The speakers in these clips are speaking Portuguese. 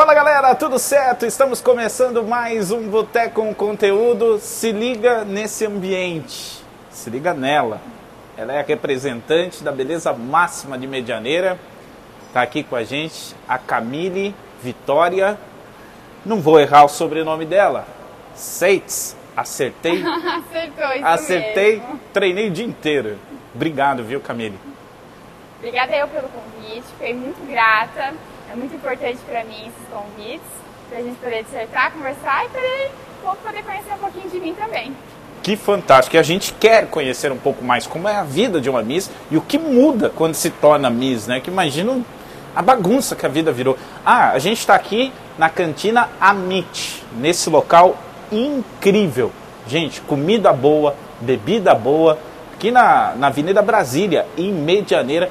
Fala galera, tudo certo? Estamos começando mais um Boteco com Conteúdo. Se liga nesse ambiente, se liga nela. Ela é a representante da beleza máxima de Medianeira. Está aqui com a gente a Camille Vitória. Não vou errar o sobrenome dela. Seitz. Acertei? Acertou, isso Acertei. mesmo. Treinei o dia inteiro. Obrigado, viu, Camille? Obrigada eu pelo convite, fiquei muito grata. É muito importante para mim esses convites, para a gente poder dissertar, conversar e povo poder conhecer um pouquinho de mim também. Que fantástico. E a gente quer conhecer um pouco mais como é a vida de uma Miss e o que muda quando se torna Miss, né? Que imagino a bagunça que a vida virou. Ah, a gente está aqui na cantina Amit, nesse local incrível. Gente, comida boa, bebida boa, aqui na, na Avenida Brasília, em Medianeira,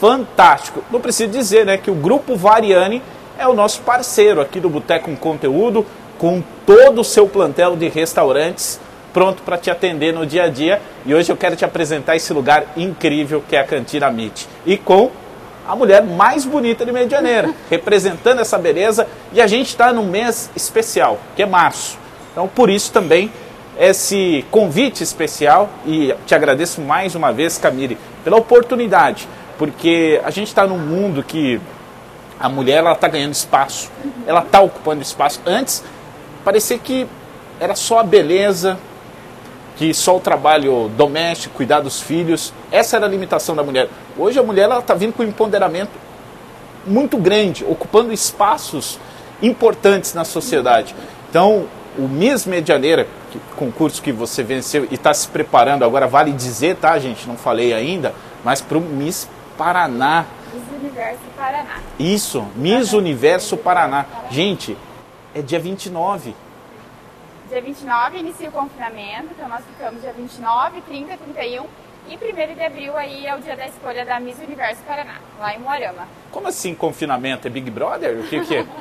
fantástico. Não preciso dizer, né, que o Grupo Variani é o nosso parceiro aqui do Boteco com Conteúdo, com todo o seu plantel de restaurantes pronto para te atender no dia a dia. E hoje eu quero te apresentar esse lugar incrível que é a Cantina Meat. E com a mulher mais bonita de Medianeira, representando essa beleza. E a gente está num mês especial, que é março. Então, por isso também esse convite especial e te agradeço mais uma vez, Camille, pela oportunidade, porque a gente está num mundo que a mulher ela está ganhando espaço, ela está ocupando espaço. Antes parecia que era só a beleza, que só o trabalho doméstico, cuidar dos filhos, essa era a limitação da mulher. Hoje a mulher ela está vindo com um empoderamento muito grande, ocupando espaços importantes na sociedade. Então, o Miss Medianeira, que, concurso que você venceu e está se preparando, agora vale dizer, tá, gente? Não falei ainda, mas para o Miss Paraná. Miss Universo Paraná. Isso, Miss Universo Paraná. Gente, é dia 29. Dia 29 inicia o confinamento, então nós ficamos dia 29, 30, 31 e 1 de abril aí é o dia da escolha da Miss Universo Paraná, lá em Moarama. Como assim confinamento? É Big Brother? O que, que é?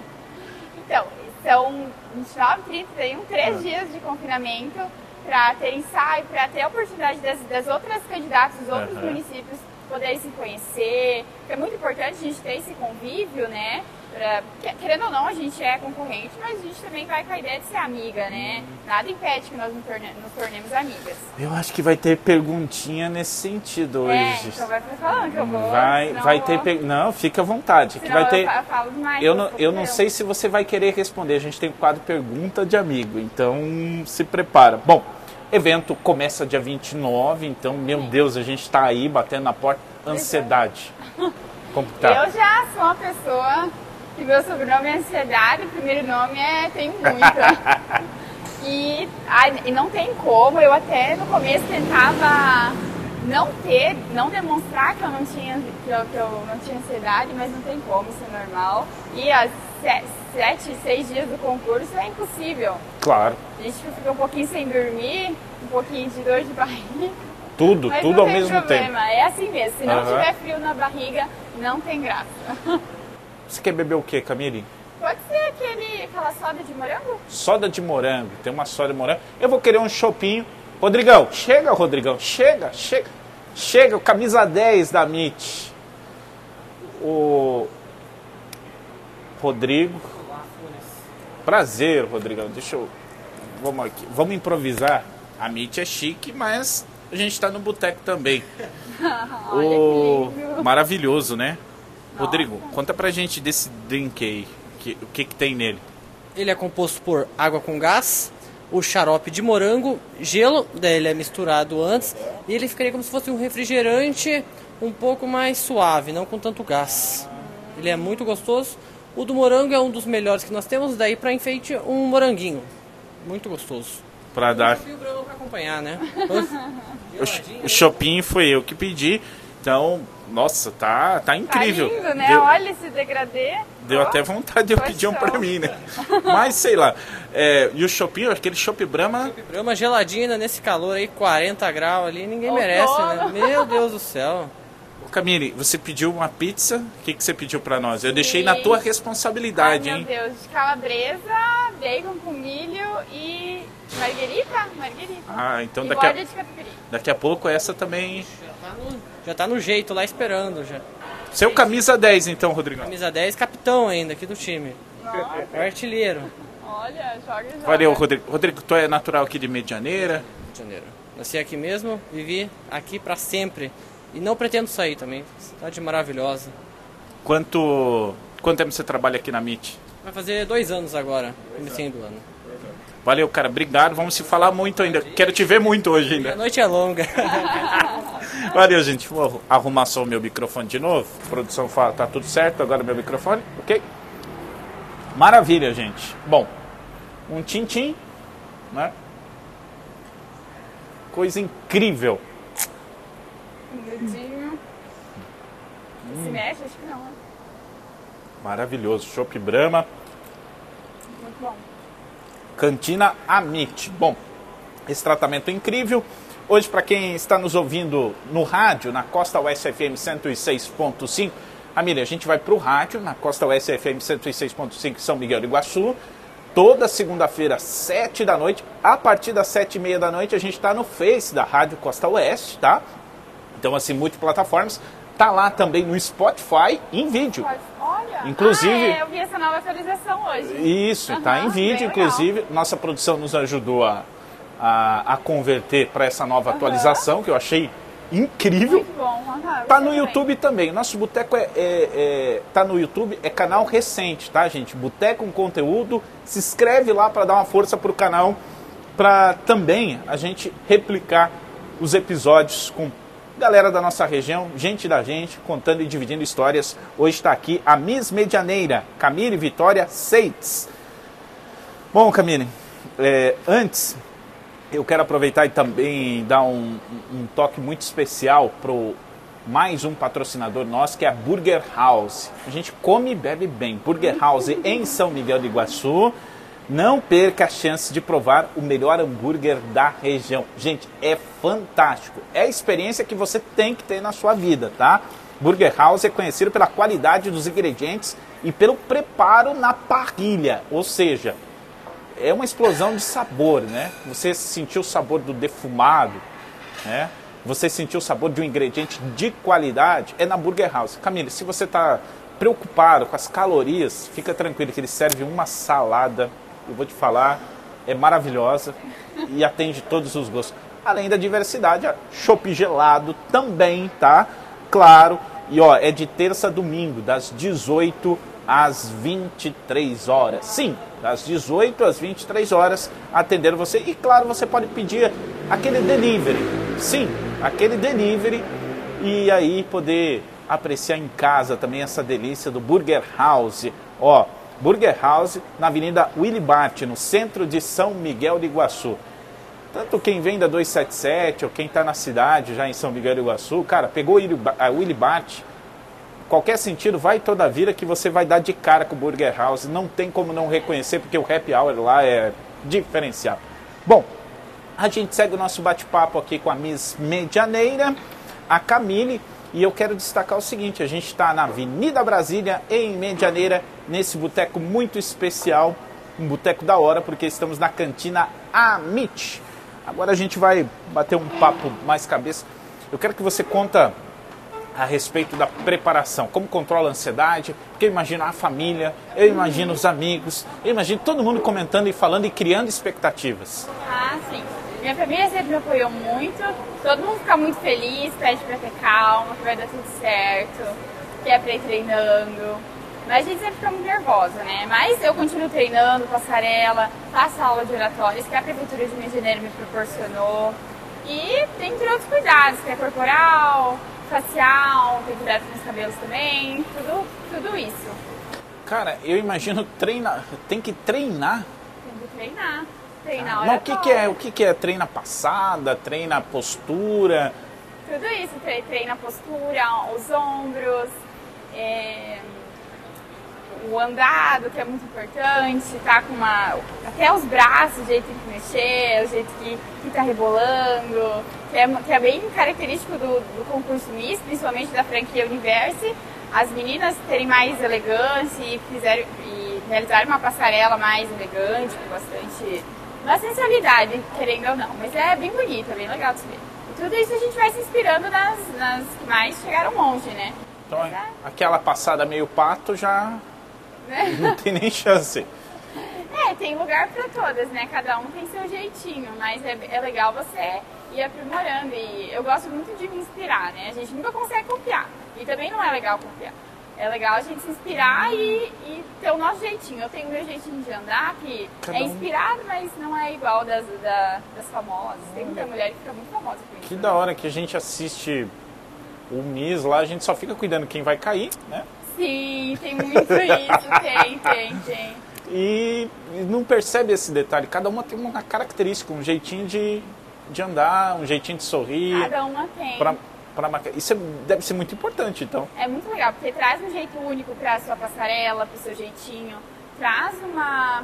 Então, são 29, 30, 31, três dias de confinamento para ter ensaio, para ter a oportunidade das, das outras candidatas dos outros Aham. municípios poderem se conhecer. É muito importante a gente ter esse convívio, né? Pra, que- querendo ou não, a gente é concorrente, mas a gente também vai com a ideia de ser amiga, né? Nada impede que nós nos, torne- nos tornemos amigas. Eu acho que vai ter perguntinha nesse sentido É, hoje. então vai falando que eu vou. Vai, vai ter. per- Não, fica à vontade. Que senão vai ter. eu fa- falo demais. Eu não, eu não sei se você vai querer responder. A gente tem o quadro Pergunta de Amigo, então se prepara. Bom, evento começa dia 29, então, meu Deus, a gente está aí batendo na porta. Ansiedade. Como que tá? Eu já sou uma pessoa que meu sobrenome é ansiedade, o primeiro nome é tenho muita. e, e não tem como, eu até no começo tentava não ter, não demonstrar que eu não tinha, que eu, que eu não tinha ansiedade, mas não tem como, isso é normal. E as se- sete, seis dias do concurso é impossível. Claro. A gente fica um pouquinho sem dormir, um pouquinho de dor de barriga. Tudo, Mas tudo ao mesmo tempo. problema, é assim mesmo. Se não Aham. tiver frio na barriga, não tem graça. Você quer beber o quê, Camille? Pode ser aquele, aquela soda de morango? Soda de morango. Tem uma soda de morango. Eu vou querer um chopinho. Rodrigão, chega, Rodrigão. Chega, chega. Chega, o camisa 10 da MIT. O Rodrigo. Prazer, Rodrigão. Deixa eu. Vamos aqui. Vamos improvisar. A MIT é chique, mas a gente está no boteco também. Olha o... que lindo. Maravilhoso, né? Rodrigo, conta pra gente desse drink aí. Que, o que, que tem nele? Ele é composto por água com gás, o xarope de morango, gelo, daí ele é misturado antes, e ele ficaria como se fosse um refrigerante um pouco mais suave, não com tanto gás. Ele é muito gostoso. O do morango é um dos melhores que nós temos, daí para enfeite um moranguinho. Muito gostoso. Pra dar. Pra acompanhar, né? O shopping foi eu que pedi. Então, nossa, tá, tá incrível. Tá lindo, né? Deu, Olha esse degradê. deu Ó, até vontade de eu pedir um pra mim, né? Mas sei lá. É, e o shopping, aquele chopp Brahma, Brama geladinha nesse calor aí, 40 graus ali, ninguém Outono. merece, né? Meu Deus do céu. Camille, você pediu uma pizza? O que, que você pediu pra nós? Eu deixei na tua Ai, responsabilidade, meu hein? Deus, de calabresa, bacon com milho e marguerita, marguerita. Ah, então e daqui a, daqui a pouco essa também. Já tá no, já tá no jeito lá esperando já. Seu camisa 10, então, Rodrigão. Camisa 10, capitão ainda aqui do time. Nossa, É artilheiro. olha, joga joga. Valeu, Rodrigo. Rodrigo, tu é natural aqui de Medianeira. Janeiro. Nasci aqui mesmo, vivi aqui pra sempre. E não pretendo sair também. Cidade maravilhosa. Quanto, quanto tempo você trabalha aqui na MIT? Vai fazer dois anos agora, comecinho do ano. Valeu, cara. Obrigado. Vamos se falar muito ainda. Quero te ver muito hoje A ainda. noite é longa. Valeu, gente. Vou arrumar só o meu microfone de novo. A produção fala, tá tudo certo agora meu microfone, ok? Maravilha, gente. Bom, um tintim, né? Coisa incrível. Miudinho. Se mexe, acho que não. né? Maravilhoso. Chopp Brahma, Muito bom. Cantina Amit. Bom, esse tratamento é incrível. Hoje, para quem está nos ouvindo no rádio, na Costa Oeste FM 106.5, Amília, a gente vai para o rádio, na Costa Oeste FM 106.5 em São Miguel do Iguaçu. Toda segunda-feira, 7 da noite. A partir das 7 e meia da noite, a gente está no Face da Rádio Costa Oeste, tá? Então, assim, multiplataformas. Tá lá também no Spotify em vídeo. Olha. Inclusive- Ah, é, eu vi essa nova atualização hoje. Isso, tá Aham, em vídeo, inclusive. Nossa produção nos ajudou a, a, a converter para essa nova atualização, que eu achei incrível. Muito bom. aham, Tá no também. YouTube também. Nosso Boteco é, é, é- tá no YouTube, é canal recente, tá, gente? Boteco com conteúdo. Se inscreve lá para dar uma força pro canal, para também a gente replicar os episódios com galera da nossa região, gente da gente, contando e dividindo histórias. Hoje está aqui a Miss Medianeira, Camille Vitória Seitz. Bom, Camille, é, antes eu quero aproveitar e também dar um, um toque muito especial pro mais um patrocinador nosso, que é a Burger House. A gente come e bebe bem. Burger House em São Miguel do Iguaçu. Não perca a chance de provar o melhor hambúrguer da região. Gente, é fantástico. É a experiência que você tem que ter na sua vida, tá? Burger House é conhecido pela qualidade dos ingredientes e pelo preparo na parrilha, ou seja, é uma explosão de sabor, né? Você sentiu o sabor do defumado, né? Você sentiu o sabor de um ingrediente de qualidade, é na Burger House. Camila, se você está preocupado com as calorias, fica tranquilo que ele serve uma salada, eu vou te falar, é maravilhosa e atende todos os gostos. Além da diversidade, chopp gelado também, tá? Claro, e ó, é de terça a domingo, das 18 às 23 horas. Sim, das 18 às 23 horas, atender você. E claro, você pode pedir aquele delivery. Sim, aquele delivery e aí poder apreciar em casa também essa delícia do Burger House. Ó, Burger House na Avenida Willy Bart, no centro de São Miguel de Iguaçu. Tanto quem vem da 277 ou quem está na cidade já em São Miguel do Iguaçu, cara, pegou a Willy Bart, qualquer sentido, vai toda a vida que você vai dar de cara com o Burger House. Não tem como não reconhecer, porque o happy hour lá é diferenciado. Bom, a gente segue o nosso bate-papo aqui com a Miss Medianeira, a Camille, e eu quero destacar o seguinte: a gente está na Avenida Brasília, em Medianeira, nesse boteco muito especial, um boteco da hora, porque estamos na cantina Amit. Agora a gente vai bater um papo mais cabeça. Eu quero que você conta a respeito da preparação, como controla a ansiedade, porque eu imagino a família, eu imagino os amigos, eu imagino todo mundo comentando e falando e criando expectativas. Ah, sim. Minha família sempre me apoiou muito. Todo mundo fica muito feliz, pede pra ter calma, que vai dar tudo certo, que é pra ir treinando. Mas a gente sempre fica muito nervosa, né? Mas eu continuo treinando, passarela, faço aula de oratórios que a Prefeitura de de Janeiro me proporcionou. E dentre outros cuidados, que é corporal, facial, tem cuidado com os cabelos também, tudo, tudo isso. Cara, eu imagino treinar, tem que treinar. Tem que treinar. Treinar Mas o que, que é? O que, que é? Treina passada, treina postura. Tudo isso, tre- treina a postura, os ombros, é, o andado, que é muito importante, tá com uma. Até os braços, o jeito que mexer, o jeito que, que tá rebolando, que é, que é bem característico do, do concurso Miss, principalmente da franquia Universe. As meninas terem mais elegância e fizeram e realizaram uma passarela mais elegante, com bastante. Bastante habilidade, querendo ou não. Mas é bem bonito, é bem legal de se ver. E tudo isso a gente vai se inspirando nas, nas que mais chegaram longe, né? Então, é- aquela passada meio pato já né? Não tem nem chance. É, tem lugar pra todas, né? Cada um tem seu jeitinho, mas é, é legal você ir aprimorando. E eu gosto muito de me inspirar, né? A gente nunca consegue copiar. E também não é legal copiar. É legal a gente se inspirar e, e ter o nosso jeitinho. Eu tenho meu jeitinho de andar, que Cada é um. inspirado, mas não é igual das, da- das famosas. Tem muita mulher que fica muito famosa por isso. Que da hora que a gente assiste o Miss lá, a gente só fica cuidando quem vai cair, né? Sim, tem muito isso. Tem, tem, tem. E e não percebe esse detalhe. Cada uma tem uma característica, um jeitinho de, de andar, um jeitinho de sorrir. Cada uma tem. Pra, marcar. Isso é- deve ser muito importante, então. É muito legal, porque traz um jeito único pra sua passarela, pro seu jeitinho. Traz uma.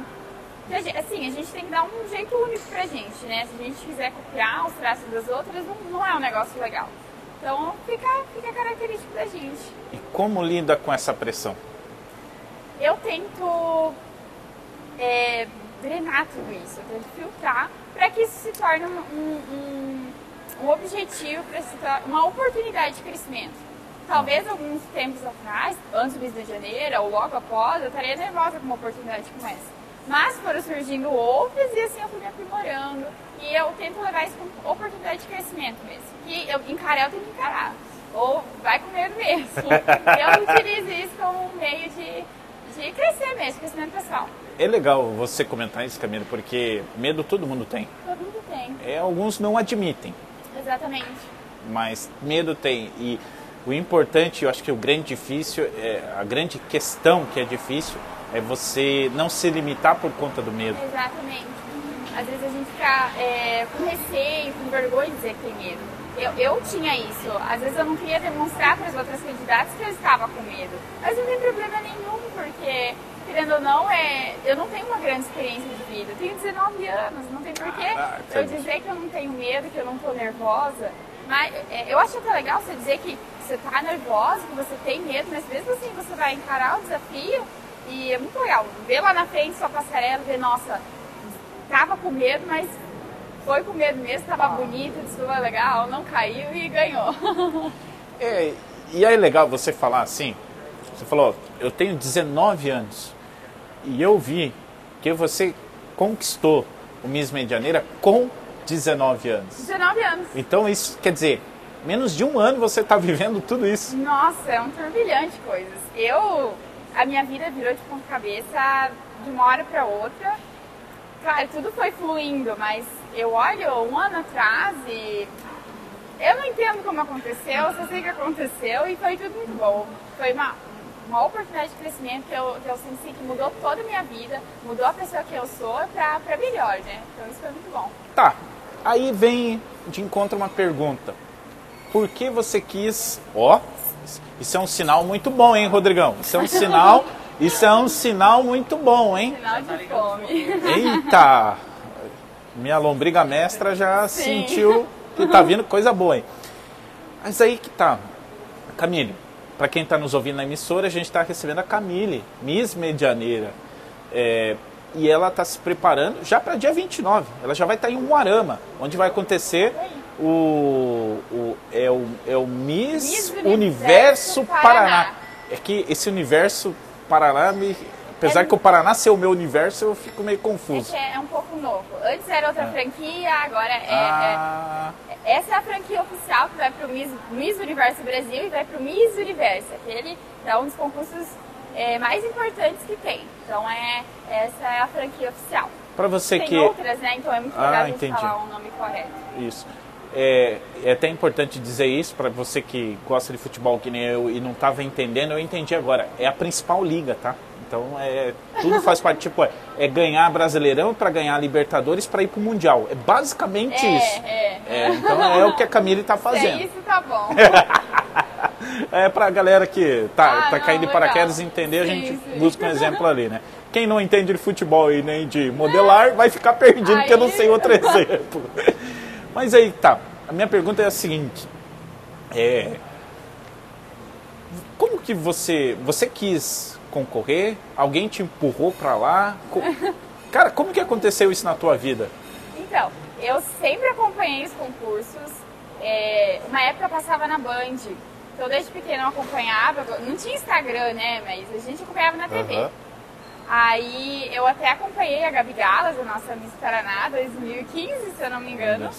Assim, a gente tem que dar um jeito único pra gente, né? Se a gente quiser copiar os traços das outras, não, não é um negócio legal. Então fica, fica característico da gente. E como lida com essa pressão? Eu tento é, drenar tudo isso, eu tento filtrar para que isso se torne um, um, um- objetivo, pra se tor- uma oportunidade de crescimento. Talvez alguns tempos atrás, antes do mês de janeiro ou logo após, eu estaria nervosa com uma oportunidade como essa. Mas foram surgindo outras e assim eu fui me aprimorando. E eu tento levar isso como oportunidade de crescimento mesmo. E eu encarar, eu tenho que encarar. Ou vai com medo mesmo. eu utilizo isso como um meio de, de crescer mesmo, crescimento pessoal. É legal você comentar isso, Camilo, porque medo todo mundo tem. Todo mundo tem. É, alguns não admitem, Exatamente. mas medo tem. E o importante, eu acho que o grande difícil, é, a grande questão que é difícil, é você não se limitar por conta do medo. Exatamente. Às vezes a gente fica é, com receio, com vergonha de dizer que tem medo. Eu, eu tinha isso. Às vezes eu não queria demonstrar para as outras candidatas que eu estava com medo. Mas não tem problema nenhum, porque, querendo ou não, é, eu não tenho uma grande experiência de vida. Eu tenho 19 anos, não tem porquê Ah, eu entendi. dizer que eu não tenho medo, que eu não estou nervosa. Mas é, eu acho até legal você dizer que você está nervosa, que você tem medo, mas mesmo assim você vai encarar o desafio e é muito legal. Ver lá na frente sua passarela, ver, nossa, tava com medo, mas foi com medo mesmo, tava bonito, desfilou legal, não caiu e ganhou. É, e aí é legal você falar assim, você falou, eu tenho 19 anos e eu vi que você conquistou o Miss Medianeira com 19 anos. 19 anos. Então isso quer dizer, menos de um ano você está vivendo tudo isso. Nossa, é um turbilhão de coisas. Eu, a minha vida virou de ponta cabeça de uma hora para outra. Claro, tudo foi fluindo, mas eu olho um ano atrás e eu não entendo como aconteceu, só sei que aconteceu e foi tudo muito bom. Foi uma, uma oportunidade de crescimento que eu, que eu senti que mudou toda a minha vida, mudou a pessoa que eu sou pra melhor, né? Então isso foi muito bom. Tá, aí vem de encontro uma pergunta. Por que você quis... Ó, isso é um sinal muito bom, hein, Rodrigão? Isso é um sinal... Isso é um sinal muito bom, hein? Final de fome. Eita! Minha lombriga mestra já Sim. sentiu que tá vindo coisa boa, hein? Mas aí que tá. Camille, para quem está nos ouvindo na emissora, a gente está recebendo a Camille, Miss Medianeira. É, e ela está se preparando já para dia 29. Ela já vai estar em Umuarama, onde vai acontecer o, o, é o, é o Miss, Miss Universo, Universo Paraná. Paraná. É que esse universo Paraná, me, apesar É que o Paraná ser o meu universo, eu fico meio É confuso. que é um pouco novo. Antes era outra franquia, agora é, Ah, é- Essa é a franquia oficial que vai pro Miss, Miss Universo Brasil e vai pro Miss Universo. Aquele é um dos concursos é, mais importantes que tem. Então é, essa é a franquia oficial. para você tem que outras, né? Então é muito Ah, entendi. falar o nome correto. Isso. É, é até importante dizer isso para você que gosta de futebol que nem eu e não estava entendendo, eu entendi agora. É a principal liga, tá? Então é tudo faz parte, tipo, é, é ganhar Brasileirão para ganhar Libertadores para ir pro Mundial. É basicamente É, isso. é. É, então é o que a Camille está É fazendo. isso, tá bom. É pra galera que tá, Ah, tá não, caindo de paraquedas entender, a Sim, gente sim. busca um exemplo ali, né? Quem não entende de futebol e nem de modelar vai ficar perdido, porque eu não sei outro exemplo. Mas aí tá, a minha pergunta é a seguinte: é, como que você você quis concorrer? Alguém te empurrou pra lá? Co- Cara, como que aconteceu isso na tua vida? Então, eu sempre acompanhei os concursos. É, uma época eu passava na Band. Então, desde pequena eu acompanhava. Não tinha Instagram, né? Mas a gente acompanhava na TV. Aham. Aí eu até acompanhei a Gabi Galas, a nossa Miss Paraná 2015, se eu não me engano.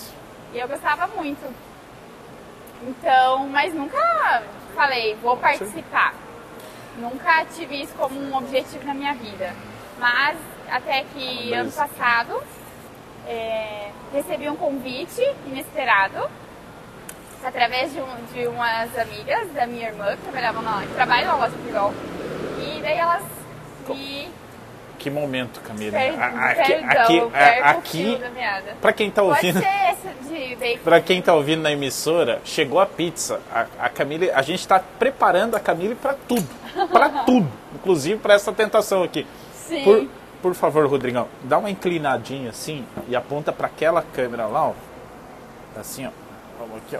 E eu gostava muito. Então, mas nunca falei, vou participar. Nunca tive isso como um objetivo na minha vida. Mas até que ano passado é, recebi um convite inesperado através de, um, de umas amigas da minha irmã que trabalhavam na, que trabalham na loja Pirol. E daí elas me que momento, Camila. Aqui, aqui, aqui para quem está ouvindo, para quem tá ouvindo na emissora, chegou a pizza. A, a Camila, a gente está preparando a Camila para tudo, para tudo, inclusive para essa tentação aqui. Sim. Por, por favor, Rodrigão, dá uma inclinadinha assim e aponta para aquela câmera lá, ó. Assim, ó. Vamos aqui, ó.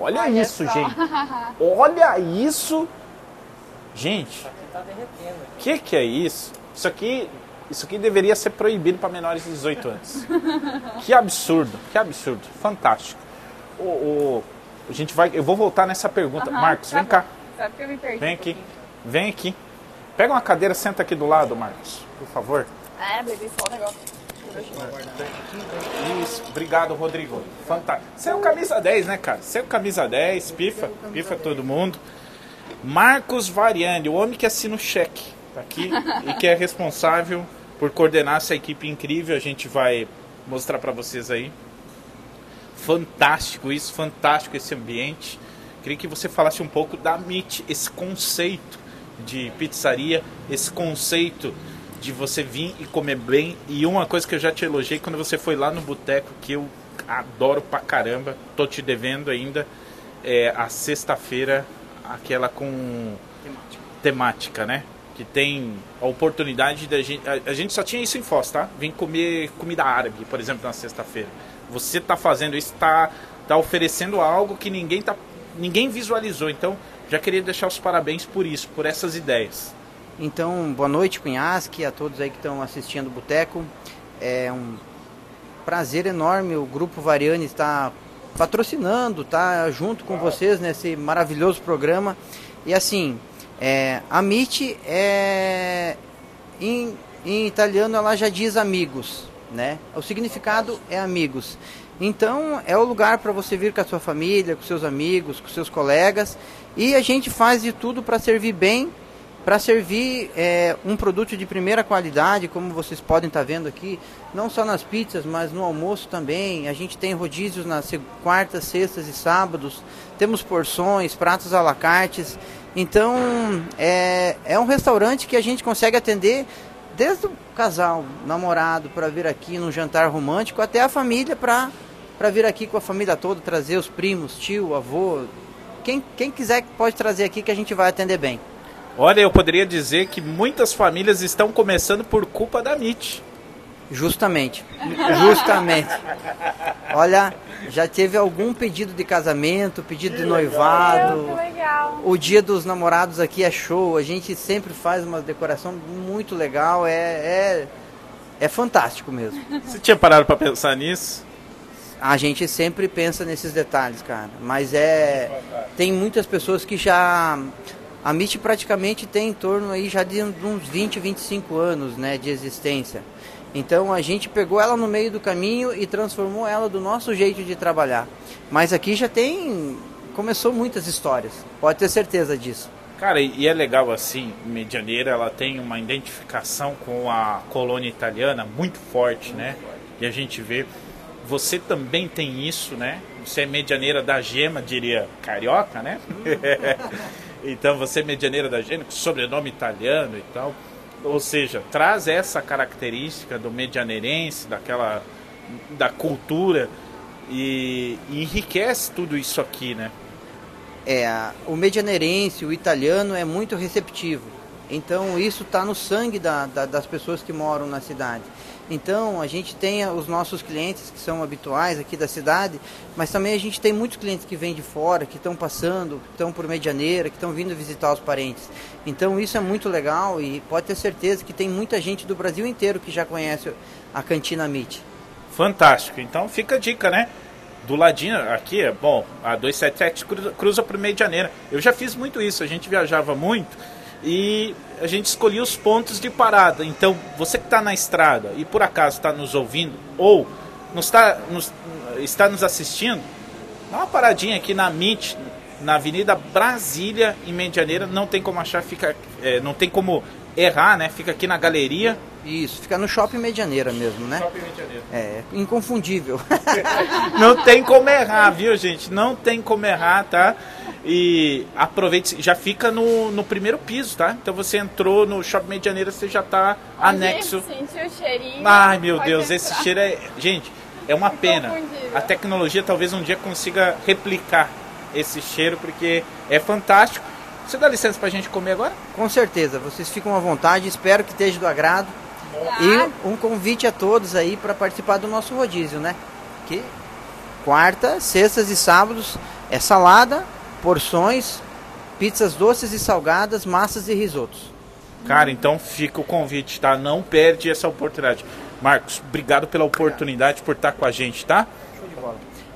Olha, Olha isso, só. gente. Olha isso. Gente. Tá derretendo. Que que é isso? Isso aqui, isso aqui deveria ser proibido para menores de 18 anos. que absurdo, que absurdo, fantástico. O, o, a gente vai, eu vou voltar nessa pergunta. Uhum, Marcos, tá vem bom. cá. Sabe que eu me perdi vem aqui, vem aqui. Pega uma cadeira, senta aqui do lado, Marcos, por favor. É, bebi só o negócio. Isso, obrigado, Rodrigo. Fantástico. Você é o camisa 10, né, cara? Você é o camisa 10, pifa, pifa todo mundo. Marcos Variani, o homem que assina o cheque tá aqui e que é responsável por coordenar essa equipe incrível. A gente vai mostrar para vocês aí. Fantástico isso, fantástico esse ambiente. Queria que você falasse um pouco da MIT, esse conceito de pizzaria, esse conceito de você vir e comer bem. E uma coisa que eu já te elogiei quando você foi lá no boteco, que eu adoro pra caramba, tô te devendo ainda, é a sexta-feira, aquela com temática. temática, né? que tem a oportunidade da gente. A, a, gente só tinha isso em Foz, tá? Vim comer comida árabe, por exemplo, na sexta-feira. Você está fazendo isso, está tá oferecendo algo que ninguém, tá, ninguém visualizou. Então, já queria deixar os parabéns por isso, por essas ideias. Então, boa noite, Cunhasque, a todos aí que estão assistindo o Boteco. É um prazer enorme o Grupo Variane estar patrocinando, tá junto com vocês nesse maravilhoso programa. E assim, é, amici é em, em italiano ela já diz amigos, né? O significado é amigos. Então é o lugar para você vir com a sua família, com seus amigos, com seus colegas e a gente faz de tudo para servir bem, para servir é, um produto de primeira qualidade, como vocês podem estar tá vendo aqui, não só nas pizzas, mas no almoço também. A gente tem rodízios nas quartas, sextas e sábados, temos porções, pratos à la carte então, é, é um restaurante que a gente consegue atender desde o casal, namorado, para vir aqui num jantar romântico, até a família para vir aqui com a família toda, trazer os primos, tio, avô. Quem, quem quiser pode trazer aqui que a gente vai atender bem. Olha, eu poderia dizer que muitas famílias estão começando por culpa da MIT. Justamente. Justamente. Olha, já teve algum pedido de casamento, pedido de noivado. legal. O dia dos namorados aqui é show. A gente sempre faz uma decoração muito legal. É, é, é fantástico mesmo. Você tinha parado para pensar nisso? A gente sempre pensa nesses detalhes, cara. Mas é. Tem muitas pessoas que já. A MIT praticamente tem em torno aí já de uns 20, 25 anos né, de existência. Então a gente pegou ela no meio do caminho e transformou ela do nosso jeito de trabalhar. Mas aqui já tem. Começou muitas histórias, pode ter certeza disso. Cara, e é legal assim, Medianeira, ela tem uma identificação com a colônia italiana muito forte, né? E a gente vê. Você também tem isso, né? Você é medianeira da gema, diria carioca, né? então você é medianeira da gema, sobrenome italiano e tal. Ou seja, traz essa característica do medianeirense, daquela da cultura e, e enriquece tudo isso aqui, né? É, o medianeirense, o italiano é muito receptivo. Então isso está no sangue da, da, das pessoas que moram na cidade. Então a gente tem os nossos clientes que são habituais aqui da cidade, mas também a gente tem muitos clientes que vêm de fora, que estão passando, que estão por Medianeira, que estão vindo visitar os parentes. Então isso é muito legal e pode ter certeza que tem muita gente do Brasil inteiro que já conhece a Cantina Meat. Fantástico. Então fica a dica, né? Do ladinho aqui, bom, a 277 cruza, cruza por Medianeira. Eu já fiz muito isso, a gente viajava muito e a gente escolhia os pontos de parada. Então, você que está na estrada e por acaso está nos ouvindo ou nos está, nos, está nos assistindo, dá uma paradinha aqui na MIT, na Avenida Brasília, em Medianeira. Não tem como achar, fica, é, não tem como errar, né? Fica aqui na galeria. Isso, fica no Shopping Medianeira mesmo, né? Shopping Medianeira. É, inconfundível. Não tem como errar, viu, gente? Não tem como errar, tá? E aproveite, já fica no, no primeiro piso, tá? Então você entrou no Shopping Medianeira, você já tá anexo. Sentiu o cheirinho. Ai, meu Deus, entrar. esse cheiro é. Gente, é uma pena. A tecnologia talvez um dia consiga replicar esse cheiro, porque é fantástico. Você dá licença pra gente comer agora? Com certeza, vocês ficam à vontade, espero que esteja do agrado. Tá. E um convite a todos aí para participar do nosso rodízio, né? Que quarta, sextas e sábados é salada, porções, pizzas doces e salgadas, massas e risotos. Cara, então fica o convite, tá? Não perde essa oportunidade. Marcos, obrigado pela oportunidade por estar com a gente, tá?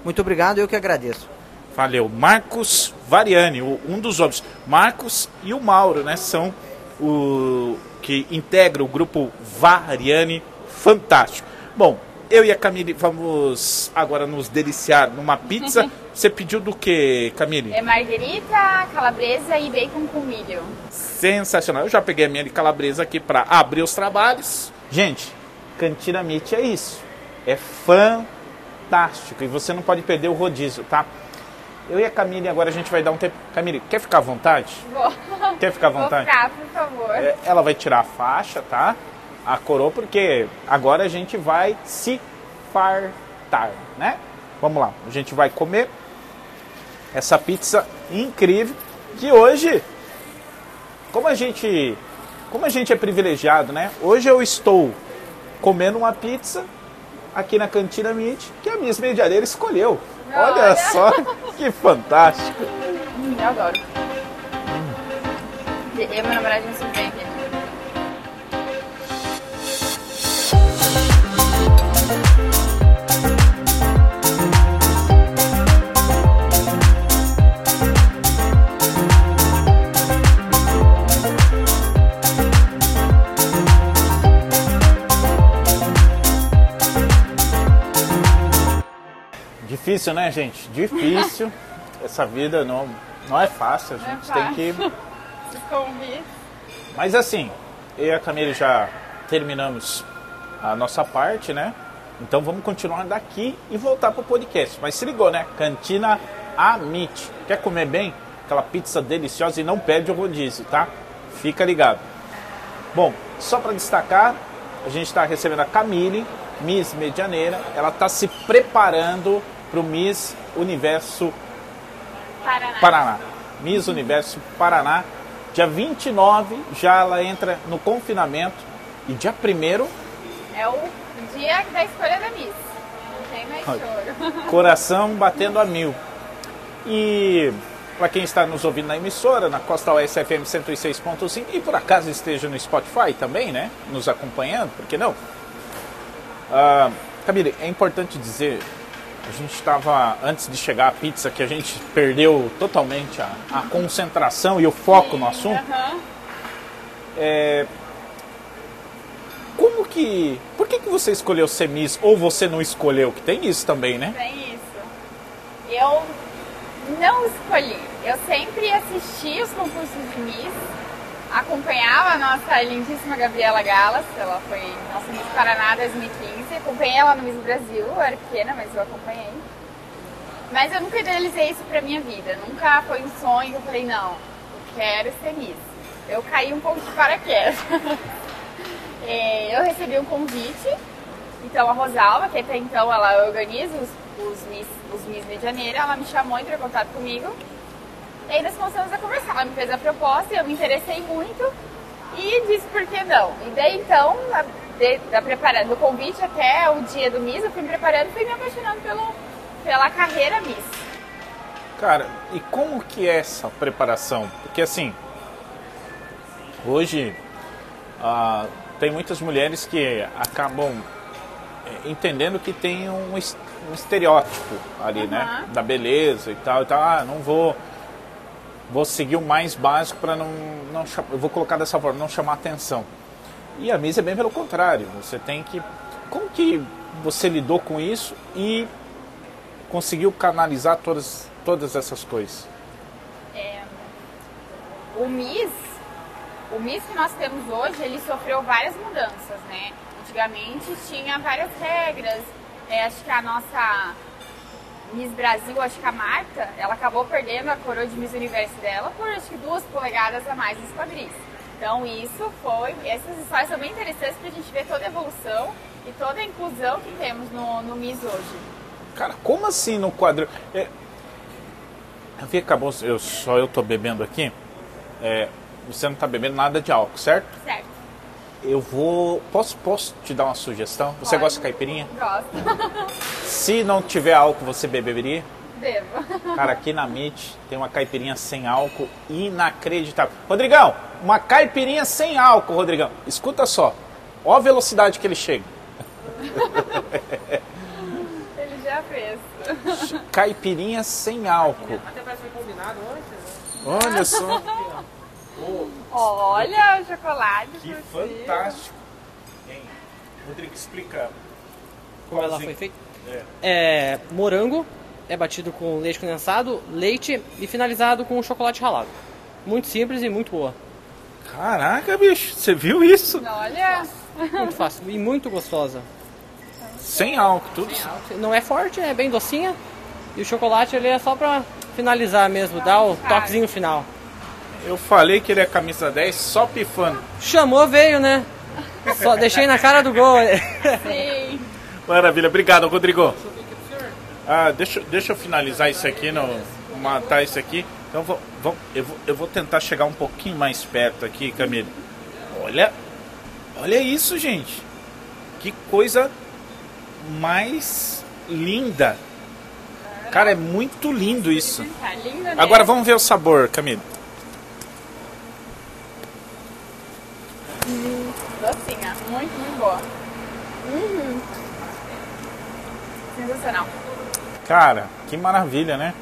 Muito obrigado, eu que agradeço. Valeu. Marcos Variani, um dos homens. Marcos e o Mauro, né? São o que integra o grupo Variani Fantástico. Bom, eu e a Camille vamos agora nos deliciar numa pizza. Você pediu do que, Camille? É marguerita, calabresa e bacon com milho. Sensacional. Eu já peguei a minha de calabresa aqui para abrir os trabalhos. Gente, Cantina Meat é isso. É fantástico. E você não pode perder o rodízio, tá? Eu e a Camille agora a gente vai dar um tempo. Camille, quer ficar à vontade? Vou. Quer ficar à Vou vontade? ficar, por favor. É, Ela vai tirar a faixa, tá? A coroa, porque agora a gente vai se fartar, né? Vamos lá, a gente vai comer essa pizza incrível que hoje, como a gente, como a gente é privilegiado, né? Hoje eu estou comendo uma pizza aqui na Cantina Meat que a Miss Medianeira escolheu. Olha Olha. só que fantástico. Hum, eu adoro. Eu e meu namorado me surpreendem. Difícil, né, gente? Difícil. Essa vida não, não é fácil. A é gente tem que. Se convite. Mas assim, eu e a Camille já terminamos a nossa parte, né? Então vamos continuar daqui e voltar pro podcast. Mas se ligou, né? Cantina Amit. Quer comer bem? Aquela pizza deliciosa e não perde o rodízio, tá? Fica ligado. Bom, só para destacar, a gente está recebendo a Camille, Miss Medianeira. Ela está se preparando para o Miss Universo Paraná. Paraná. Miss Universo Paraná. Dia 29 já ela entra no confinamento. E dia 1 É o dia da escolha da Miss. Não tem mais choro. coração batendo a mil. E para quem está nos ouvindo na emissora, na Costa Oeste FM 106.5 e por acaso esteja no Spotify também, né? Nos acompanhando, por que não? Ah, Camille, é importante dizer, a gente estava, antes de chegar à pizza, que a gente perdeu totalmente a, a concentração e o foco no assunto. Aham. É, Como que. Por que, que você escolheu ser Miss ou você não escolheu? Que tem isso também, né? Tem isso. Eu não escolhi. Eu sempre assisti os concursos de Miss, acompanhava a nossa lindíssima Gabriela Galas, ela foi nossa Miss Paraná 2015, acompanhei ela no Miss Brasil, eu era pequena, mas eu acompanhei. Mas eu nunca idealizei isso pra minha vida, nunca foi um sonho que eu falei, não, eu quero ser Miss. Eu caí um pouco de paraquedas. É, eu recebi um convite então a Rosalva, que até então ela organiza os, os, Miss, os Miss Janeiro, ela me chamou, entrou em contato comigo. E aí nós começamos a conversar. Ela me fez a proposta, eu me interessei muito e disse por que não. E daí então, de- da preparando, do convite até o dia do Miss, eu fui me preparando e fui me apaixonando pelo, pela carreira Miss. Cara, e como que é essa preparação? Porque assim, hoje ah, tem muitas mulheres que acabam eh, entendendo que tem um, um estereótipo ali, né? Uhum. Da beleza e tal e tal. Ah, não vou. vou seguir o mais básico para não, não eu vou colocar dessa forma, não chamar atenção. E a Miss é bem pelo contrário. Você tem que. Como que você lidou com isso e conseguiu canalizar todas, todas essas coisas? O MIS, o MIS que nós temos hoje, ele sofreu várias mudanças, né? Antigamente tinha várias regras. É, acho que a nossa Miss Brasil, acho que a Marta, ela acabou perdendo a coroa de Miss Universo dela por acho que duas polegadas a mais nos quadris. Então isso foi, essas histórias são bem interessantes para a gente ver toda a evolução e toda a inclusão que temos no, no Miss hoje. Cara, como assim no quadril? É, eu vi que acabou, eu, só eu tô bebendo aqui. É, você não tá bebendo nada de álcool, certo? Certo? Eu vou. Posso, posso te dar uma sugestão? Você Pode. gosta de caipirinha? Gosto. Se não tiver álcool, você beberia? Devo. Cara, aqui na MIT tem uma caipirinha sem álcool inacreditável. Rodrigão, uma caipirinha sem álcool, Rodrigão. Escuta só. Ó a velocidade que ele chega. Ele já fez. Caipirinha sem álcool. Até parece que foi combinado antes. Olha só. Olha o chocolate. Que fantástico. Hein? Rodrigo, explica. Como ela foi feita. É. É, morango é batido com leite condensado, leite e finalizado com chocolate ralado. Muito simples e muito boa. Caraca, bicho, você viu isso? Olha. Muito fácil e muito gostosa. Sem álcool, tudo. Não é forte, é bem docinha. E o chocolate ele é só pra finalizar mesmo, dar o toquezinho final. Eu falei que ele é camisa 10 só pifando. Chamou, veio, né? Só deixei na cara do gol. Sim. Maravilha, obrigado, Rodrigo. Ah, deixa, deixa eu finalizar isso aqui, não, matar isso aqui. Então vou, vou- eu, vou, eu vou tentar chegar um pouquinho mais perto aqui, Camille. Olha, olha isso, gente. Que coisa mais linda. Cara, é muito lindo isso. Tá né? Agora vamos ver o sabor, Camille. Docinha. Muito, muito boa. Uhum. Sensacional. Cara, que maravilha, né?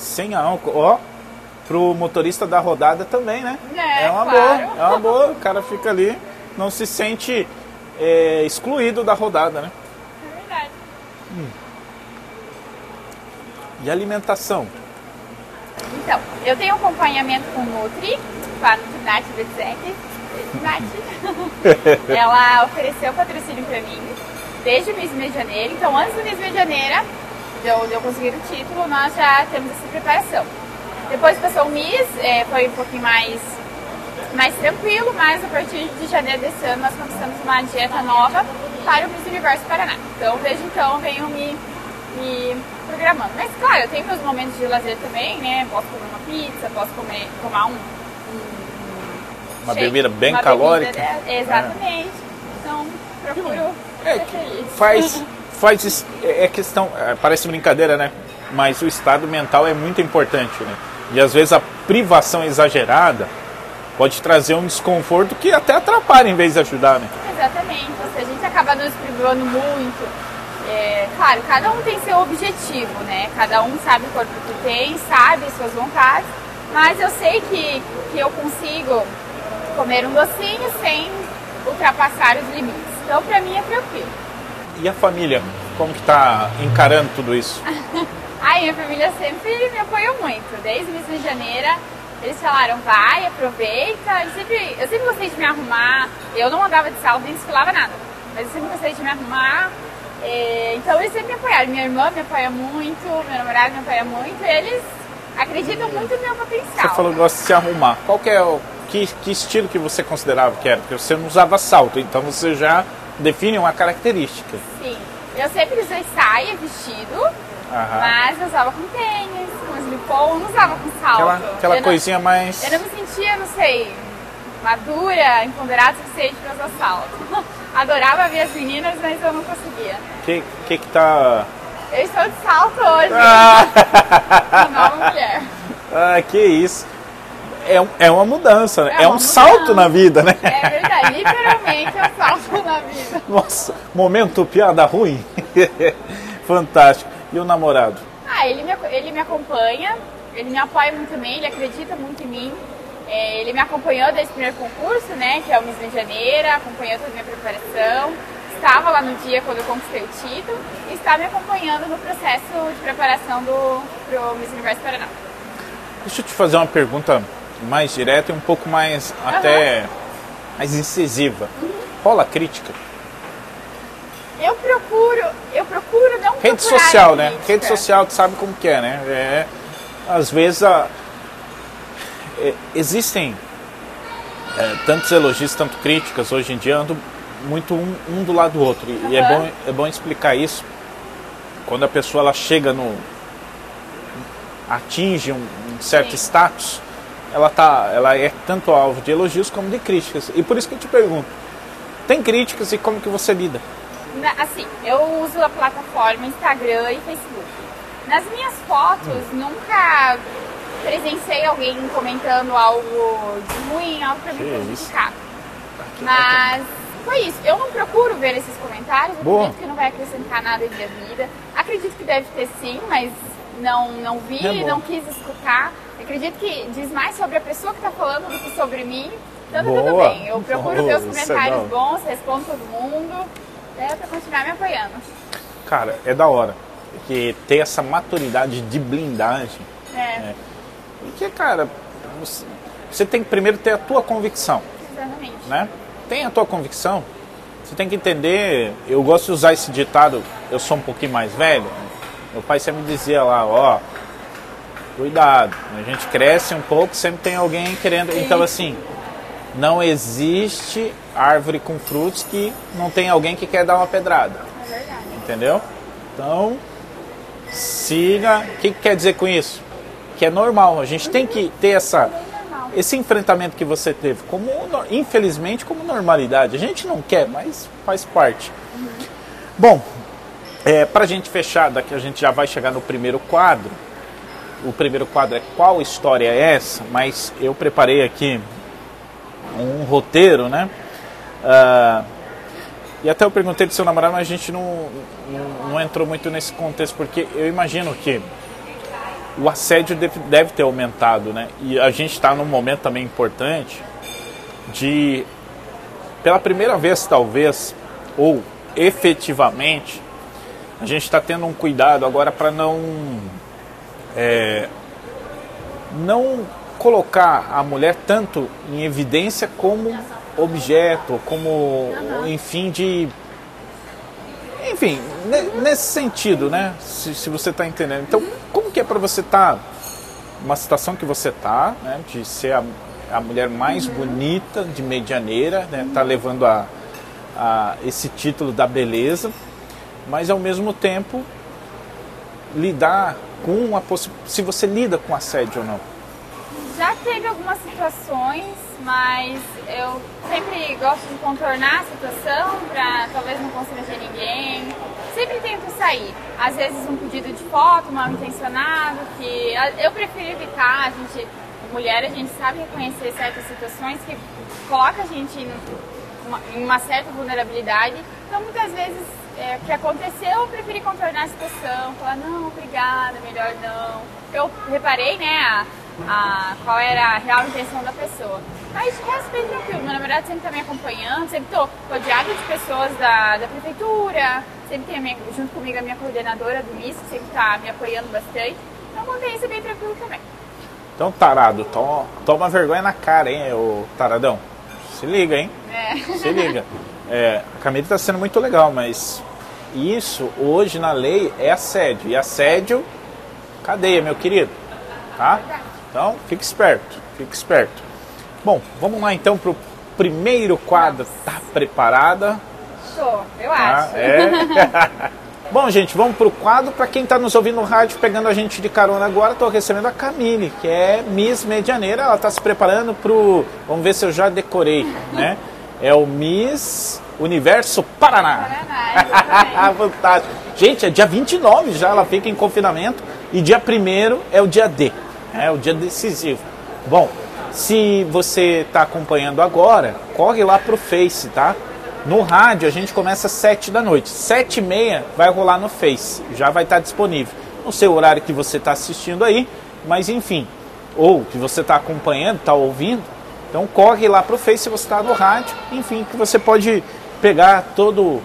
Sem álcool. Ó, pro motorista da rodada também, né? É, uma claro. boa, é uma boa. O cara fica ali, não se sente é, excluído da rodada, né? É verdade. E alimentação? Então, eu tenho acompanhamento com Nutri, com a Nutrinat Bezek. Nat. Ela ofereceu patrocínio pra mim desde o mês de janeiro. Então, antes do mês de janeiro, de eu, de eu conseguir o título, nós já temos essa preparação. Depois passou o mês, é, foi um pouquinho mais, mais tranquilo, mas a partir de janeiro desse ano nós começamos uma dieta nova para o Miss Universo Paraná. Então, desde então, venho me, me programando. Mas, claro, eu tenho meus momentos de lazer também, né? Posso comer uma pizza, posso comer, tomar um... um Uma shake, bebida bem uma calórica. bebida, é, exatamente. Então, procuro É ser que feliz. faz, faz é é questão, é, parece brincadeira, né? Mas o estado mental é muito importante, né? E às vezes a privação exagerada pode trazer um desconforto que até atrapalha em vez de ajudar, né? Exatamente, a gente acaba nos privando muito. É, claro, cada um tem seu objetivo, né? Cada um sabe o corpo que tem, sabe as suas vontades, mas eu sei que, que eu consigo comer um docinho sem ultrapassar os limites. Então, pra mim é tranquilo. E a família, como que tá encarando tudo isso? Ai, minha família sempre me apoiou muito. Desde o início de janeiro, eles falaram, vai, aproveita. Eu sempre, eu sempre gostei de me arrumar. Eu não andava de salto nem desfilava nada. Mas eu sempre gostei de me arrumar. É, então eles sempre me apoiaram. Minha irmã me apoia muito, meu namorado me apoia muito. E eles acreditam muito no meu potencial. Você falou que gosta de se arrumar. Qual que é o que, que estilo que você considerava que era? Porque você não usava salto, então você já define uma característica. Sim. Eu sempre usei saia, vestido, Aham. mas eu usava com tênis, com slip-on, não usava com salto. Aquela, aquela Eu não- coisinha mais. Eu não me sentia, não sei, madura, empoderada o suficiente para usar salto. Adorava ver as meninas, mas eu não conseguia. Que, que que tá. Eu estou de salto hoje, Ah, nova mulher. ah, que isso. É, um- é uma mudança, né? É É, um salto mudança. na vida, né? É verdade, literalmente é um salto na vida. Nossa, momento piada ruim. Fantástico. E o namorado? Ah, ele me, ele me acompanha, ele me apoia muito também, ele acredita muito em mim. É, ele me acompanhou desde o primeiro concurso, né, que é o Miss de Janeiro, acompanhou toda a minha preparação, estava lá no dia quando eu conquistei o título e está me acompanhando no processo de preparação do pro Miss Universo Paraná. Deixa eu te fazer uma pergunta mais direta e um pouco mais até mais incisiva. Rola crítica? Eu procuro, eu procuro não Rede social, né? Rede social, tu sabe como que é, né? É, às vezes a, é, existem é, tantos elogios, tanto críticas hoje em dia, andam muito um, um do lado do outro. E, é, bom, é bom explicar isso. Quando a pessoa ela chega no. atinge um, um certo Sim. status, ela, tá, ela é tanto alvo de elogios como de críticas. E por isso que eu te pergunto: tem críticas e como que você lida? Assim, eu uso a plataforma Instagram e Facebook. Nas minhas fotos, nunca presenciei alguém comentando algo de ruim, algo pra mim Que prejudicado. Mas foi isso. Eu não procuro ver esses comentários, eu Boa. acredito que não vai acrescentar nada de minha vida. Acredito que deve ter sim, mas não, não vi, É não quis escutar. Acredito que diz mais sobre a pessoa que está falando do que sobre mim. Então tá tudo bem. Eu procuro ver os é comentários bons, respondo todo mundo. É pra continuar me apoiando. Cara, é da hora. Porque ter essa maturidade de blindagem. É, Porque, cara, você, você tem que primeiro ter a tua convicção, exatamente. né? Tem a tua convicção, você tem que entender. Eu gosto de usar esse ditado, eu sou um pouquinho mais velho. Meu pai sempre dizia lá, ó, cuidado, a gente cresce um pouco, sempre tem alguém querendo. Então, assim, não existe árvore com frutos que não tem alguém que quer dar uma pedrada. É verdade. Entendeu? Então, siga. O que, que quer dizer com isso? Que é normal. A gente tem que ter essa, esse enfrentamento que você teve, como infelizmente como normalidade. A gente não quer, mas faz parte. Bom, é, para a gente fechar, daqui a gente já vai chegar no primeiro quadro. O primeiro quadro é qual história é essa, mas eu preparei aqui um roteiro, né? Ah, e até eu perguntei do seu namorado, mas a gente não, não, não entrou muito nesse contexto, porque eu imagino que o assédio deve, deve ter aumentado, né? E a gente está num momento também importante de, pela primeira vez talvez, ou efetivamente, a gente está tendo um cuidado agora para não é, não colocar a mulher tanto em evidência como objeto, como enfim de enfim ne- nesse sentido, né? Se, se você está entendendo. Então, como que é para você estar uma situação que você tá, né? De ser a, a mulher mais bonita de Medianeira, né? Tá levando a, a esse título da beleza, mas ao mesmo tempo lidar com a. Se você lida com assédio ou não. Já teve algumas situações, mas eu sempre gosto de contornar a situação para talvez não constranger ninguém. Sempre tento sair. Às vezes um pedido de foto mal intencionado, que eu prefiro evitar. A gente, mulher, a gente sabe reconhecer certas situações que coloca a gente em uma, em uma certa vulnerabilidade. Então muitas vezes é, o que aconteceu, eu preferi contornar a situação, falar, não, obrigada, melhor não. Eu reparei, né, a, a- qual era a real intenção da pessoa. Mas de resto, bem tranquilo. Meu namorado sempre tá me acompanhando, sempre tô rodeada de pessoas da, da prefeitura, sempre tem minha- junto comigo a minha coordenadora do MIS, que sempre tá me apoiando bastante. Então, a isso, bem tranquilo também. Então, tarado, toma, toma vergonha na cara, hein, ô taradão. Se liga, hein? É. Se liga. É, a Camila está sendo muito legal, mas isso hoje na lei é assédio. E assédio, cadeia, meu querido. Tá? Então, fique esperto, fique esperto. Bom, vamos lá então pro primeiro quadro. Tá preparada? Eu Tá? acho. É. Bom, gente, vamos pro quadro. Para quem está nos ouvindo no rádio, pegando a gente de carona agora, estou recebendo a Camille, que é Miss Medianeira. Ela está se preparando pro. Vamos ver se eu já decorei, né? É o Miss Universo Paraná. Paraná. Fantástico. Gente, é dia 29 já, ela fica em confinamento. E dia 1 é o dia D, é o dia decisivo. Bom, se você está acompanhando agora, corre lá pro Face, tá? No rádio a gente começa às 7 da noite. 7 e meia vai rolar no Face, já vai estar disponível. No seu horário que você está assistindo aí, Mas enfim, ou que você está acompanhando, está ouvindo, então corre lá para o Face se você está no rádio, enfim, que você pode pegar todo,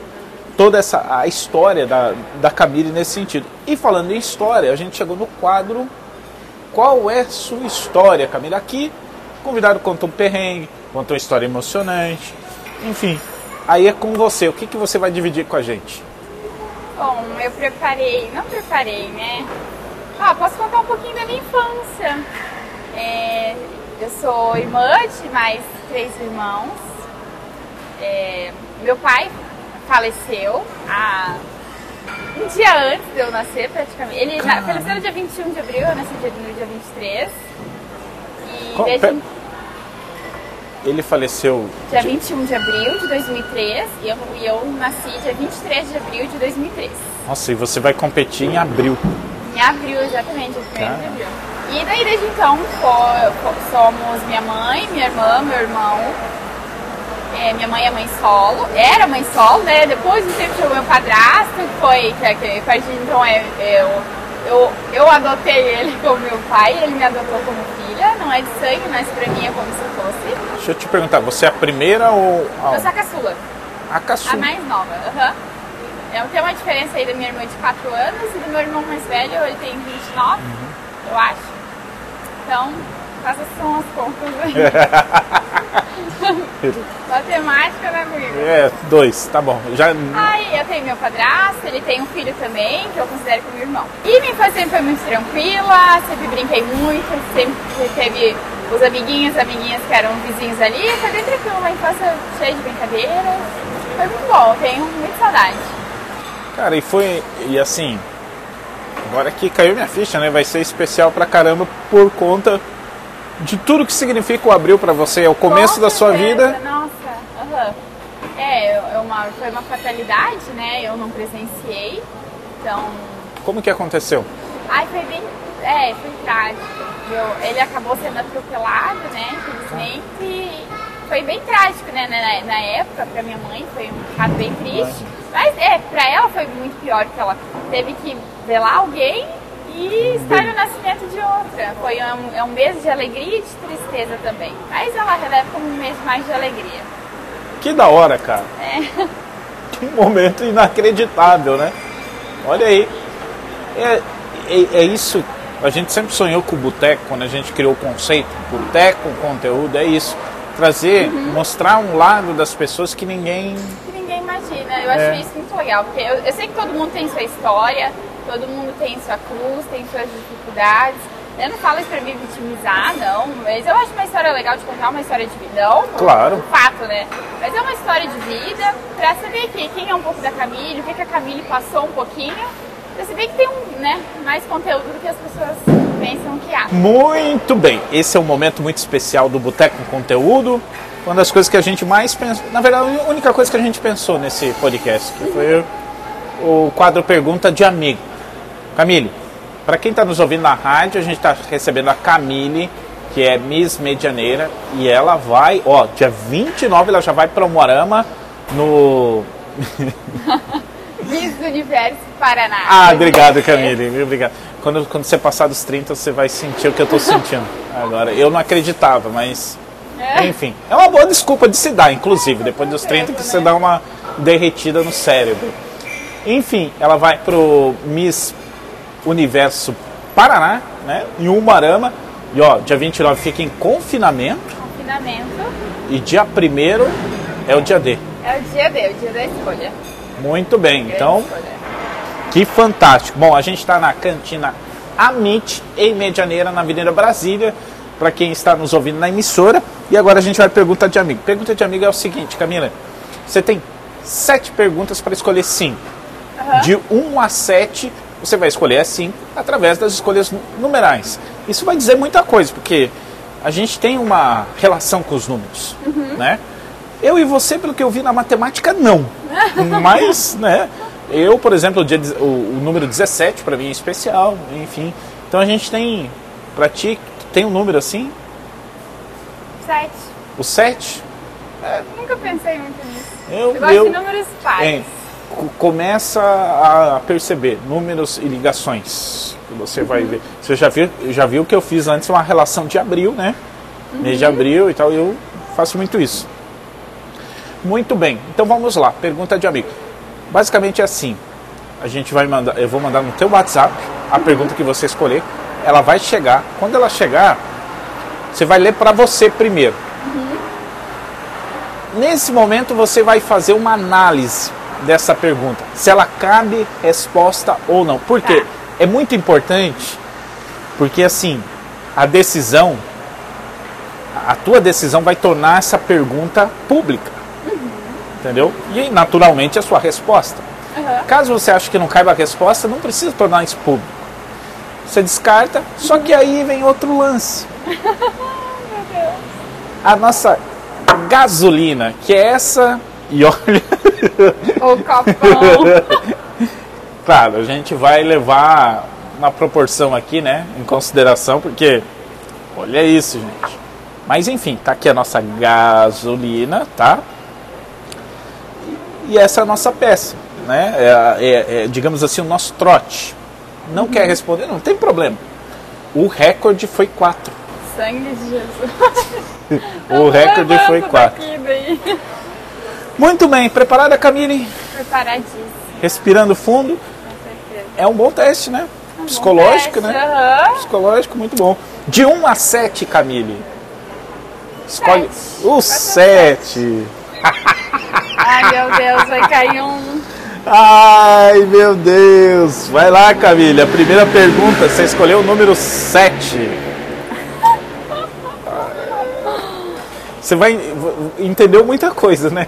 toda essa a história da, da Camille nesse sentido. E falando em história, a gente chegou no quadro Qual é sua história, Camille? Aqui, o convidado conta um perrengue, conta uma história emocionante, enfim. Aí é com você, o que, que você vai dividir com a gente? Bom, eu preparei, não preparei, né? Ah, posso contar um pouquinho da minha infância. É, eu sou irmã de mais três irmãos. É, meu pai faleceu há um dia antes de eu nascer, praticamente. Ele na, faleceu no dia 21 de abril, eu nasci no dia 23. E Qual- desde Ele faleceu. dia 21 de abril de 2003 e eu, e eu nasci dia 23 de abril de 2003. Nossa, e você vai competir em abril. Em abril, exatamente, dia 1 de abril. E daí, desde então, somos minha mãe, minha irmã, meu irmão. É, minha mãe é mãe solo. Era mãe solo, né? Depois do tempo chegou meu padrasto, que foi, que, que a partir de então é, eu, eu, eu adotei ele como meu pai, ele me adotou como filha. Não é de sangue, mas pra mim é como se fosse. Deixa eu te perguntar, você é a primeira ou Eu sou a, a caçula, a a caçula? mais nova. aham. É, tem uma diferença aí da minha irmã de 4 anos e do meu irmão mais velho, ele tem 29, eu acho. Então, essas são as contas aí. Matemática, né, amigo? É, dois, tá bom. Já, Aí eu tenho meu padrasto, ele tem um filho também, que eu considero como irmão. E minha infância sempre foi muito tranquila, sempre brinquei muito, sempre teve os amiguinhos, amiguinhas que eram vizinhos ali, foi bem tranquilo, uma infância cheia de brincadeiras. Foi muito bom, tenho muita saudade. cara, e foi. E assim. Agora que caiu minha ficha, né? Vai ser especial pra caramba por conta de tudo que significa o abril pra você. É o começo Com da sua vida. Nossa, aham. É, é uma, foi uma fatalidade, né? Eu não presenciei. Então, Como que aconteceu? ai, foi bem. É, foi trágico. Eu- ele acabou sendo atropelado, né? Infelizmente. Foi bem trágico, né? Na, na época, pra minha mãe, foi um caso bem triste. Mas é, pra ela foi muito pior, porque ela teve que velar alguém e estar no nascimento de outra. Foi um, é um mês de alegria e de tristeza também. Mas ela releva como um mês mais de alegria. Que da hora, cara. É. Que momento inacreditável, né? Olha aí. É, é, é isso. A gente sempre sonhou com o boteco, quando a gente criou o conceito. Boteco conteúdo, é isso. Trazer, Uhum. mostrar um lado das pessoas que ninguém. que ninguém imagina. Eu acho É. isso muito legal, porque eu, eu sei que todo mundo tem sua história, todo mundo tem sua cruz, tem suas dificuldades. Eu não falo isso pra me vitimizar, não, mas eu acho uma história legal de contar uma história de vida. Não, Claro. um fato, né? Mas é uma história de vida pra saber que, quem é um pouco da Camille, o que, que a Camille passou um pouquinho, pra saber que tem um, né, mais conteúdo do que as pessoas pensam que há. Muito bem, esse é um momento muito especial do Boteco Conteúdo. Uma das coisas que a gente mais pensou. Na verdade, a única coisa que a gente pensou nesse podcast, que foi o quadro Pergunta de Amigo. Camille, para quem está nos ouvindo na rádio, a gente está recebendo a Camille, que é Miss Medianeira, e ela vai, ó, dia 29 ela já vai para o Moarama no. Miss Universo Paraná. Ah, obrigado, Camille. Obrigado. Quando, quando você passar dos 30, você vai sentir o que eu estou sentindo agora. Eu não acreditava, mas. É. Enfim, é uma boa desculpa de se dar, inclusive, depois dos 30 que você dá uma derretida no cérebro. Enfim, ela vai pro Miss Universo Paraná, né? Em Umarama. E ó, dia 29 fica em confinamento. Confinamento E dia 1 é o dia D. é o dia D, o dia da escolha. Muito bem, então. escolha. Que fantástico. Bom, a gente está na cantina Amit, em Medianeira, na Avenida Brasília, para quem está nos ouvindo na emissora. E agora a gente vai pergunta de amigo. Pergunta de amigo é o seguinte, Camila. Você tem sete perguntas para escolher cinco. De 1 a 7, você vai escolher as cinco através das escolhas nu- numerais. Isso vai dizer muita coisa, porque a gente tem uma relação com os números, né? Eu e você, pelo que eu vi na matemática, não. Mas, né? Eu, por exemplo, o, dia, o, o número 17 para mim é especial, enfim. Então a gente tem, para ti, tem um número assim? Sete. O 7? Nunca pensei muito nisso. Eu, Eu gosto eu, de números pares. Co- começa a perceber números e ligações. que Você vai ver. Você já viu, já viu que eu fiz antes uma relação de abril, né? Mês de abril e tal, eu faço muito isso. Muito bem, então vamos lá. Pergunta de amigo. Basicamente é assim. A gente vai mandar, eu vou mandar no teu WhatsApp a pergunta que você escolher. Ela vai chegar. Quando ela chegar, você vai ler para você primeiro. Nesse momento você vai fazer uma análise dessa pergunta, se ela cabe resposta ou não. Por quê? Tá. É muito importante, porque assim, a decisão, a tua decisão vai tornar essa pergunta pública. Entendeu? E naturalmente a sua resposta. Caso você ache que não caiba a resposta, não precisa tornar isso público. Você descarta, só que aí vem outro lance. A nossa gasolina, que é essa, e olha, O copão. claro, a gente vai levar uma proporção aqui, né, em consideração, porque olha isso, gente. Mas enfim, tá aqui a nossa gasolina, tá? E essa é a nossa peça, né? É, é- é, digamos assim, o nosso trote. Não quer responder? Não tem problema. O recorde foi 4. Sangue de Jesus. O recorde foi 4. Muito bem, preparada, Camille? Preparadíssimo, Respirando fundo. com certeza. É um bom teste, né? Psicológico, Teste, né? aham. Psicológico, muito bom. De 1 a 7, Camille. Escolhe Sete. o Vai ser 7. Ai, meu Deus, vai cair um. Ai, meu Deus. Vai lá, Camille. A primeira pergunta, você escolheu o número 7. Você vai entendeu muita coisa, né?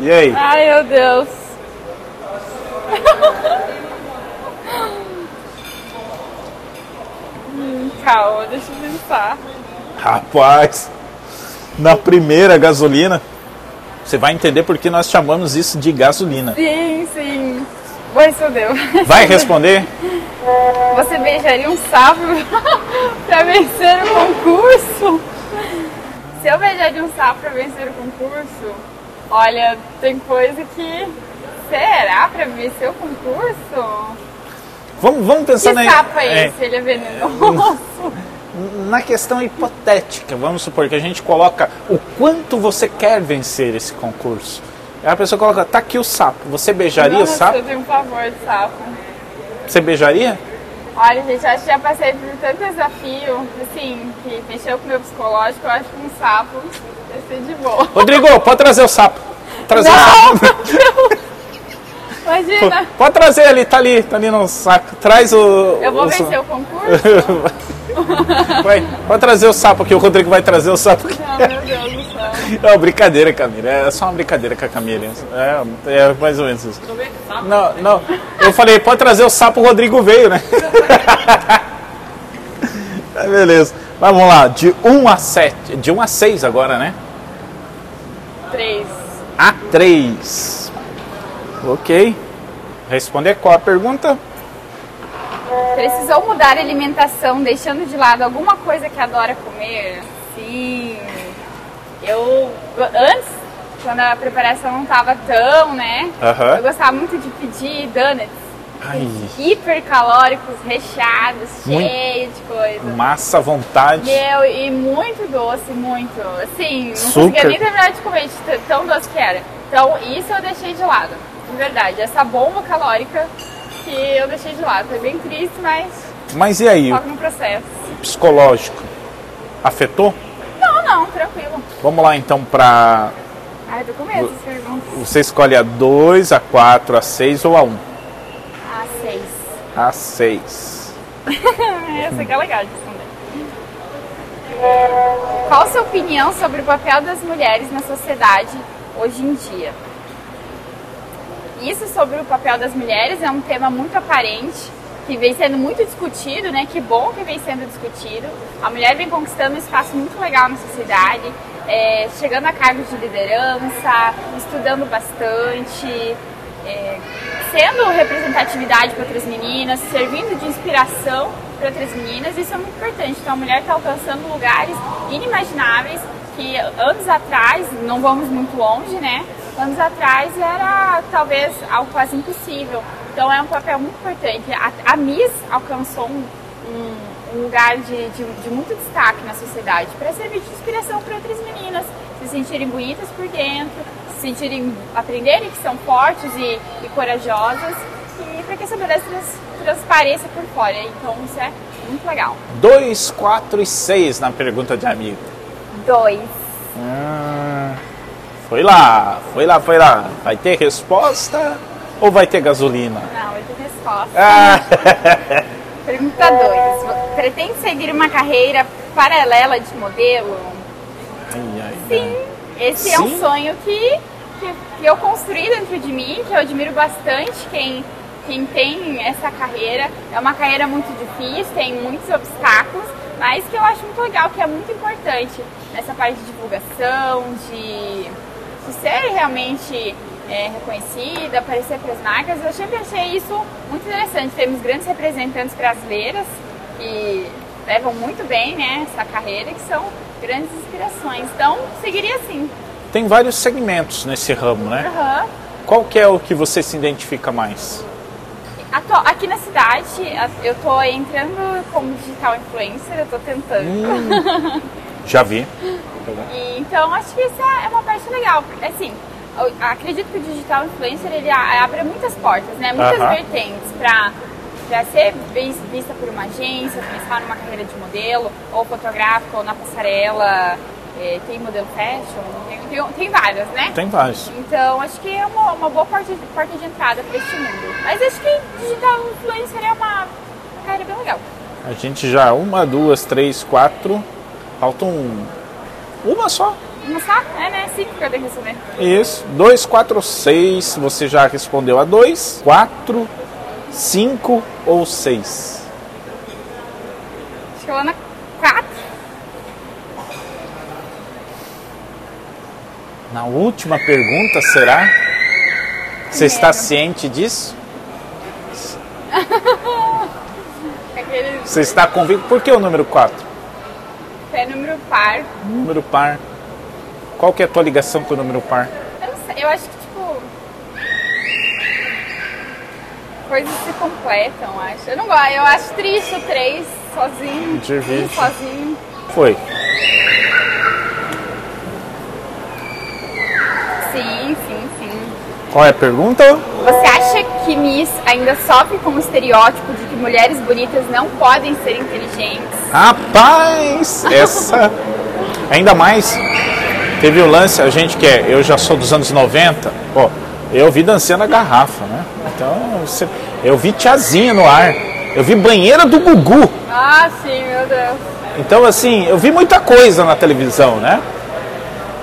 E aí? Ai, meu Deus. Hum, Calma, deixa eu pensar. Rapaz, na primeira gasolina, você vai entender por que nós chamamos isso de gasolina. Sim, sim. Isso deu. Vai responder? Você beijaria um sapo pra vencer o concurso? Se eu beijaria um sapo pra vencer o concurso, olha, tem coisa que. Será pra vencer o concurso? Vamos, vamos pensar Que na, sapo é é, esse? Ele é venenoso. na questão hipotética. Vamos supor que a gente coloca o quanto você quer vencer esse concurso. Aí a pessoa coloca, tá aqui o sapo. Você beijaria Nossa, o sapo? eu tenho um pavor de sapo. Você beijaria? Olha, gente, eu acho que já passei por tanto desafio, assim, que mexeu com o meu psicológico, eu acho que um sapo ia ser de boa. Rodrigo, pode trazer o sapo. Trazer o sapo. Imagina, Pode trazer ali, tá ali, tá ali no saco. Traz o. eu vou o vencer sapo. o concurso? Vai, pode trazer o sapo aqui, o Rodrigo vai trazer o sapo aqui. Não, meu Deus do céu. Não, brincadeira, Camila. É só uma brincadeira com a Camila. É, é mais ou menos isso. Não, não. Eu falei, pode trazer o sapo, o Rodrigo veio, né? É, beleza. Vamos lá, de 1 a 7. De 1 a 6 agora, né? Três. A 3. Ok. Responder qual a pergunta? Precisou mudar a alimentação, deixando de lado alguma coisa que adora comer? Sim. Eu, antes, quando a preparação não tava tão, né? Aham. Eu gostava muito de pedir donuts. Ai, Hipercalóricos, recheados, Muito. cheios de coisa. massa, vontade. Meu, e muito doce, muito. Assim, não Açúcar. conseguia nem terminar de comer de tão doce que era. Então, isso eu deixei de lado. De verdade, essa bomba calórica que eu deixei de lado. Foi bem triste, mas Mas e aí, o foco no processo. psicológico? Afetou? Não, não, tranquilo. Vamos lá então pra. Ai, tô com medo dessas perguntas. Você escolhe a 2, a 4, a 6 ou a 1? Ah, seis. A 6. Essa que é legal de responder. Qual a sua opinião sobre o papel das mulheres na sociedade hoje em dia? Isso sobre o papel das mulheres é um tema muito aparente, que vem sendo muito discutido, né? Que bom que vem sendo discutido. A mulher vem conquistando um espaço muito legal na sociedade, é, chegando a cargos de liderança, estudando bastante, é, sendo representatividade para outras meninas, servindo de inspiração para outras meninas, isso é muito importante. Então a mulher está alcançando lugares inimagináveis que anos atrás, não vamos muito longe, né? Anos atrás era talvez algo quase impossível. Então é um papel muito importante. A, a Miss alcançou um, um, lugar de, de, de, muito destaque na sociedade para servir de inspiração para outras meninas se sentirem bonitas por dentro, se sentirem, aprenderem que são fortes e, e corajosas e para que essa beleza trans, transpareça por fora. Então isso é muito legal. 2, 4 e 6 na pergunta de amigo. 2. Hum, foi lá, foi lá, foi lá. Vai ter resposta ou vai ter gasolina? Não, vai ter resposta. Ah. Pergunta 2. Pretende seguir uma carreira paralela de modelo? Ai, ai, Sim. Esse é Sim? um sonho que, que, que eu construí dentro de mim, que eu admiro bastante quem, quem tem essa carreira. É uma carreira muito difícil, tem muitos obstáculos, mas que eu acho muito legal, que é muito importante nessa parte de divulgação, de, ser realmente é, reconhecida, aparecer para as marcas. Eu sempre achei isso muito interessante. Temos grandes representantes brasileiras que levam muito bem né, essa carreira, que são grandes inspirações. Então, seguiria assim. Tem vários segmentos nesse ramo, né? Aham. Qual que é o que você se identifica mais? Aqui na cidade, eu tô entrando como digital influencer, eu tô tentando. Hum. Já vi. E, então, acho que isso é é uma parte legal. Assim, acredito que o digital influencer, ele abre muitas portas, né? Muitas Aham. vertentes para para ser vis- vista por uma agência, começar numa carreira de modelo, ou fotográfica, ou na passarela, eh, tem modelo fashion, tem, tem, tem várias, né? Tem vários. Então, acho que é uma, uma boa porta porta de entrada para este mundo. Mas acho que digital influencer é uma carreira bem legal. A gente já, uma, duas, três, quatro. Faltam uma só. Não sabe? É, né? Cinco que eu tenho que responder. Isso. Dois, quatro, seis. Você já respondeu a dois. Quatro, cinco ou seis? Acho que eu vou na quatro. Na última pergunta, será? Você está ciente disso? Você está convicto? Por que o número 4? É número par. Número par. Qual que é a tua ligação com o número par? Eu não sei, eu acho que, tipo... Coisas se completam, eu acho. Eu não gosto, eu acho triste o três sozinho. Divide. um sozinho. Foi. Sim, sim, sim. Qual é a pergunta? Que Miss ainda sofre com o estereótipo de que mulheres bonitas não podem ser inteligentes? Rapaz, essa. Ainda mais. Teve o lance, a gente que é. Eu já sou dos anos 90. Pô, eu vi dançando a garrafa, né? Então, você, eu vi tiazinha no ar. Eu vi banheira do Gugu. Ah, sim, meu Deus. Então, assim, eu vi muita coisa na televisão, né?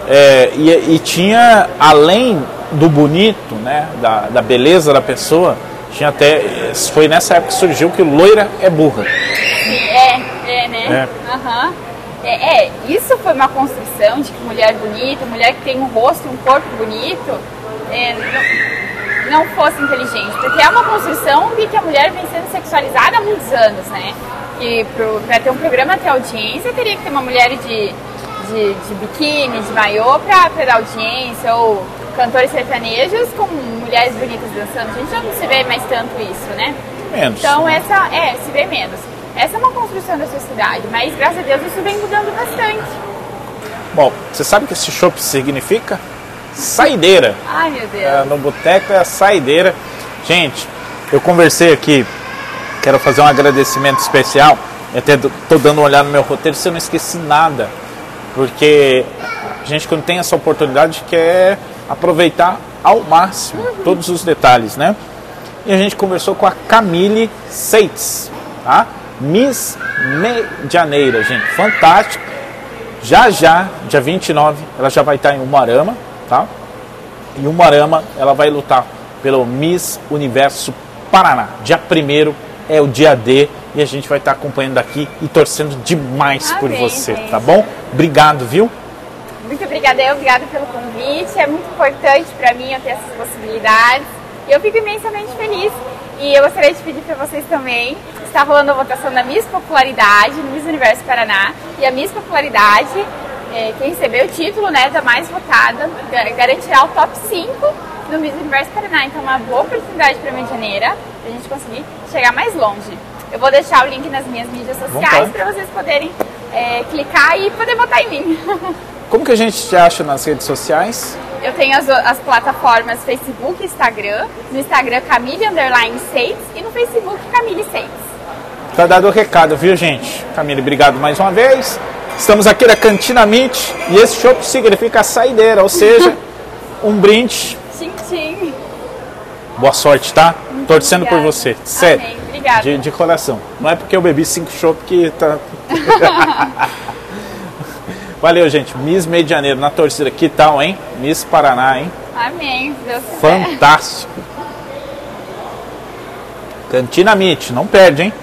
É, e, e tinha, além do bonito, né? Da, da beleza da pessoa, tinha até. Foi nessa época que surgiu que loira é burra. É, é, né? Aham. É, é, isso foi uma construção de que mulher bonita, mulher que tem um rosto um corpo bonito, é, não, não fosse inteligente. Porque é uma construção de que a mulher vem sendo sexualizada há muitos anos, né? E para ter um programa ter audiência, teria que ter uma mulher de, de, de biquíni, de maiô, para dar audiência, ou cantores sertanejos com mulheres bonitas dançando. A gente já não se vê mais tanto isso, né? Menos. Então essa é, se vê menos. Essa é uma construção da sociedade, mas graças a Deus isso vem mudando bastante. Bom, você sabe o que esse chopp significa? Saideira. Ai meu Deus. É, no boteco é a saideira. Gente, eu conversei aqui, quero fazer um agradecimento especial. Eu até tô dando uma olhada no meu roteiro se eu não esqueci nada. Porque a gente quando tem essa oportunidade quer aproveitar ao máximo todos os detalhes, né? E a gente conversou com a Camille Seitz, tá? Miss Medianeira, gente, fantástico. Já já, dia 29, ela já vai estar em Umarama, tá? Em Umarama, ela vai lutar pelo Miss Universo Paraná. Dia 1 é o dia D e a gente vai estar acompanhando aqui e torcendo demais por Amém, você, gente. tá bom? Obrigado, viu? Muito obrigada, eu, obrigada pelo convite. É muito importante para mim eu ter essas possibilidades. E eu fico imensamente feliz. E eu gostaria de pedir para vocês também. Está rolando a votação da Miss Popularidade no Miss Universo Paraná. E a Miss Popularidade é, quem receber o título né, da mais votada ga- garantirá o top 5 no Miss Universo Paraná. Então, uma boa oportunidade para a Medianeira, para a gente conseguir chegar mais longe. Eu vou deixar o link nas minhas mídias sociais para vocês poderem é, clicar e poder votar em mim. Como que a gente te acha nas redes sociais? Eu tenho as, as plataformas Facebook e Instagram. No Instagram, Camille Underline Sates e no Facebook, Camille Sates. Tá dado o recado, viu, gente? Camille, obrigado mais uma vez. Estamos aqui na Cantina Meat e esse chopp significa saideira, ou seja, um brinde. Tchim, tchim. Boa sorte, tá? Torcendo por obrigada. você, sério. Amém, obrigada. De, de coração. Não é porque eu bebi cinco chopp que tá. Valeu, gente. Miss Medianeiro na torcida. Que tal, hein? Miss Paraná, hein? Amém. quiser. Fantástico. Cantina Meat, não perde, hein?